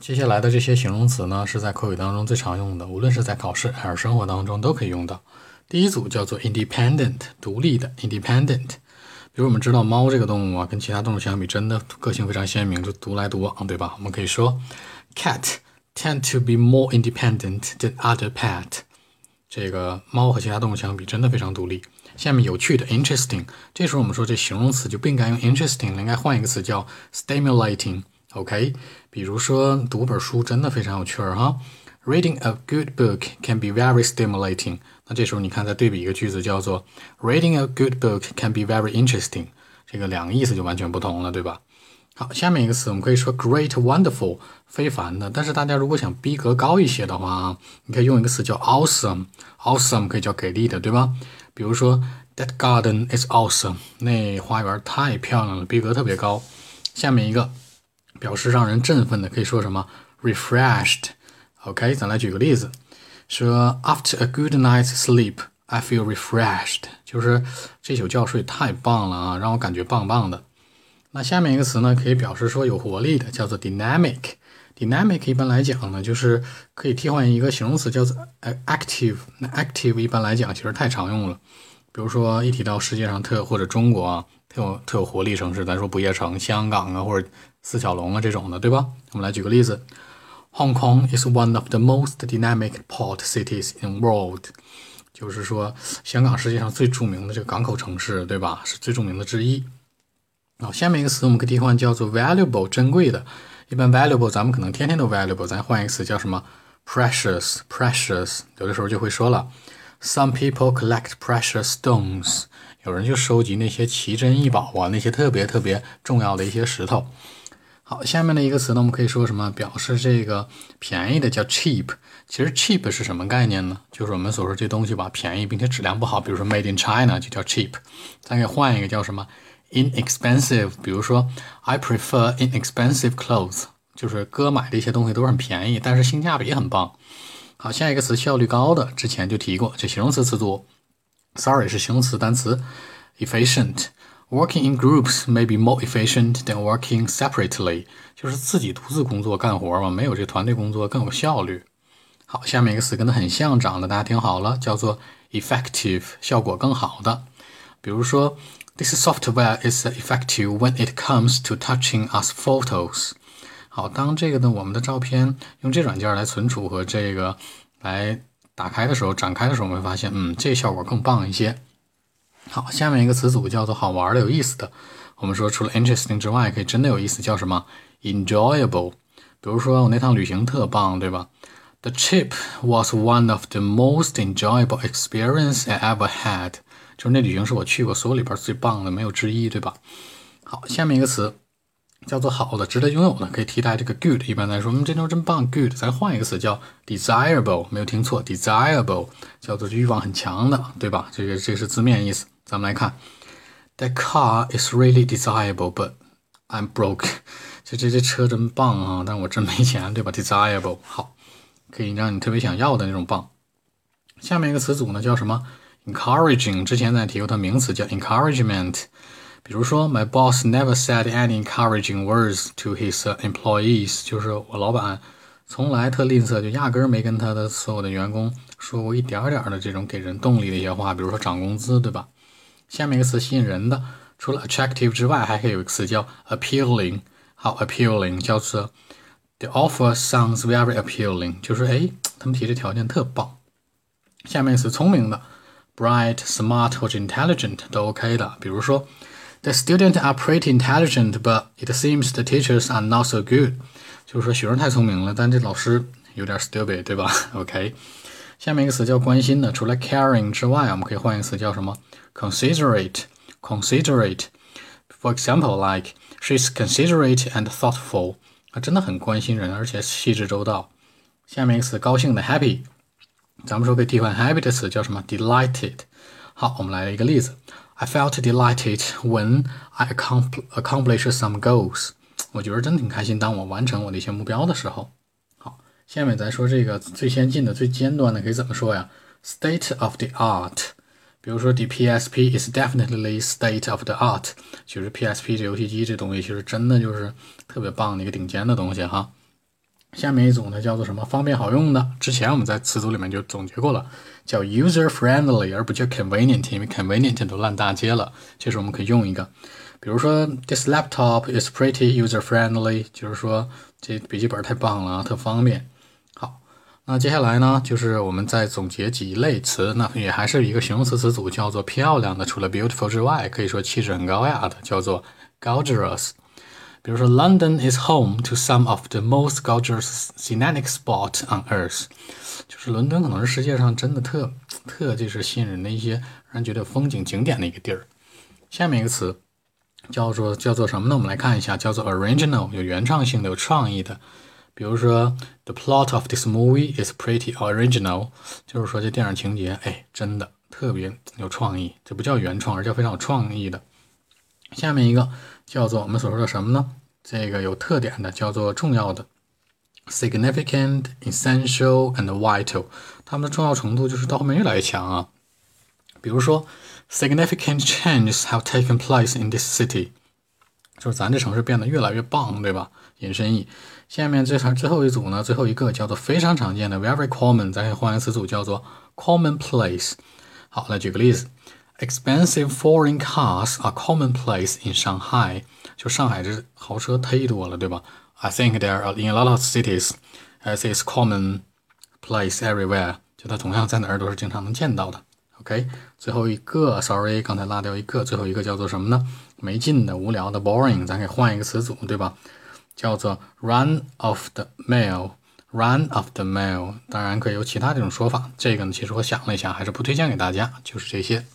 接下来的这些形容词呢，是在口语当中最常用的，无论是在考试还是生活当中都可以用到。第一组叫做 independent，独立的 independent。比如我们知道猫这个动物啊，跟其他动物相比，真的个性非常鲜明，就独来独往，对吧？我们可以说，cat tend to be more independent than other pet。这个猫和其他动物相比，真的非常独立。下面有趣的 interesting，这时候我们说这形容词就不应该用 interesting 了，应该换一个词叫 stimulating。OK，比如说读本书真的非常有趣儿哈。Reading a good book can be very stimulating。那这时候你看再对比一个句子叫做 Reading a good book can be very interesting。这个两个意思就完全不同了，对吧？好，下面一个词我们可以说 great、wonderful，非凡的。但是大家如果想逼格高一些的话，你可以用一个词叫 awesome。awesome 可以叫给力的，对吧？比如说 That garden is awesome。那花园太漂亮了，逼格特别高。下面一个。表示让人振奋的可以说什么？refreshed。OK，咱来举个例子，说 After a good night's sleep, I feel refreshed。就是这宿觉睡太棒了啊，让我感觉棒棒的。那下面一个词呢，可以表示说有活力的，叫做 dynamic。dynamic 一般来讲呢，就是可以替换一个形容词叫做 active。那 active 一般来讲其实太常用了，比如说一提到世界上特或者中国啊特有特有活力城市，咱说不夜城、香港啊或者。四小龙啊，这种的，对吧？我们来举个例子，Hong Kong is one of the most dynamic port cities in world，就是说香港世界上最著名的这个港口城市，对吧？是最著名的之一。好，下面一个词我们可以替换叫做 valuable，珍贵的。一般 valuable 咱们可能天天都 valuable，咱换一个词叫什么？precious，precious。有的时候就会说了，Some people collect precious stones，有人就收集那些奇珍异宝啊，那些特别特别重要的一些石头。好，下面的一个词呢，我们可以说什么？表示这个便宜的叫 cheap。其实 cheap 是什么概念呢？就是我们所说这东西吧，便宜并且质量不好，比如说 made in China 就叫 cheap。咱可以换一个叫什么？inexpensive。比如说 I prefer inexpensive clothes，就是哥买的一些东西都是很便宜，但是性价比很棒。好，下一个词效率高的，之前就提过，这形容词词组。Sorry 是形容词单词，efficient。Working in groups may be more efficient than working separately，就是自己独自工作干活嘛，没有这团队工作更有效率。好，下面一个词跟它很像，长得大家听好了，叫做 effective，效果更好的。比如说，This software is effective when it comes to touching us photos。好，当这个呢，我们的照片用这软件来存储和这个来打开的时候，展开的时候，我们会发现，嗯，这效果更棒一些。好，下面一个词组叫做好玩的、有意思的。我们说除了 interesting 之外，可以真的有意思，叫什么 enjoyable。比如说我那趟旅行特棒，对吧？The trip was one of the most enjoyable experience I ever had。就是那旅行是我去过所有里边最棒的，没有之一，对吧？好，下面一个词叫做好的、值得拥有的，可以替代这个 good。一般来说，嗯，这东西真棒，good。咱换一个词叫 desirable，没有听错，desirable 叫做欲望很强的，对吧？这个这是字面意思。咱们来看，That car is really desirable, but I'm broke。这这这车真棒啊，但我真没钱，对吧？Desirable 好，可以让你特别想要的那种棒。下面一个词组呢叫什么？Encouraging。之前咱提过它名词叫 encouragement。比如说，My boss never said any encouraging words to his employees。就是我老板从来特吝啬，就压根儿没跟他的所有的员工说过一点点的这种给人动力的一些话，比如说涨工资，对吧？下面一个词吸引人的，除了 attractive 之外，还可以有一个词叫 appealing。好，appealing 叫做 the offer sounds very appealing，就是哎，他们提的条件特棒。下面是聪明的，bright、smart 或者 intelligent 都 OK 的。比如说 ，the students are pretty intelligent，but it seems the teachers are not so good。就是说学生太聪明了，但这老师有点 stupid，对吧？OK。下面一个词叫关心的，除了 caring 之外，我们可以换一个词叫什么？considerate, considerate. For example, like she's considerate and thoughtful. 啊，真的很关心人，而且细致周到。下面一个词高兴的 happy，咱们说可以替换 happy 的词叫什么？delighted。好，我们来一个例子 ：I felt delighted when I accomplished some goals。我觉得真挺开心，当我完成我的一些目标的时候。好，下面咱说这个最先进的、最尖端的可以怎么说呀？State of the art。比如说，the PSP is definitely state of the art，其实 PSP 这游戏机这东西，其实真的就是特别棒的一个顶尖的东西哈。下面一组呢叫做什么？方便好用的。之前我们在词组里面就总结过了，叫 user friendly，而不叫 convenient，因为 convenient 都烂大街了。这时候我们可以用一个，比如说 this laptop is pretty user friendly，就是说这笔记本太棒了，特方便。好，那接下来呢，就是我们再总结几类词，那也还是一个形容词词组，叫做漂亮的。除了 beautiful 之外，可以说气质很高雅的，叫做 gorgeous。比如说，London is home to some of the most gorgeous scenic spot on earth，就是伦敦可能是世界上真的特特就是吸引人的一些让人觉得风景景点的一个地儿。下面一个词叫做叫做什么呢？我们来看一下，叫做 original，有原创性的，有创意的。比如说，The plot of this movie is pretty original，就是说这电影情节哎真的特别有创意，这不叫原创，而叫非常有创意的。下面一个叫做我们所说的什么呢？这个有特点的叫做重要的，significant, essential and vital。它们的重要程度就是到后面越来越强啊。比如说，significant changes have taken place in this city，就是咱这城市变得越来越棒，对吧？引申义。下面这最后一组呢，最后一个叫做非常常见的，very common。咱可以换一个词组叫做 commonplace。好，来举个例子。Expensive foreign cars are commonplace in Shanghai。就上海这豪车忒多了，对吧？I think there are in a lot of cities as is commonplace everywhere。就它同样在哪儿都是经常能见到的。OK，最后一个，Sorry，刚才落掉一个，最后一个叫做什么呢？没劲的、无聊的，boring。咱可以换一个词组，对吧？叫做 run of the mail。run of the mail。当然可以有其他这种说法。这个呢，其实我想了一下，还是不推荐给大家。就是这些。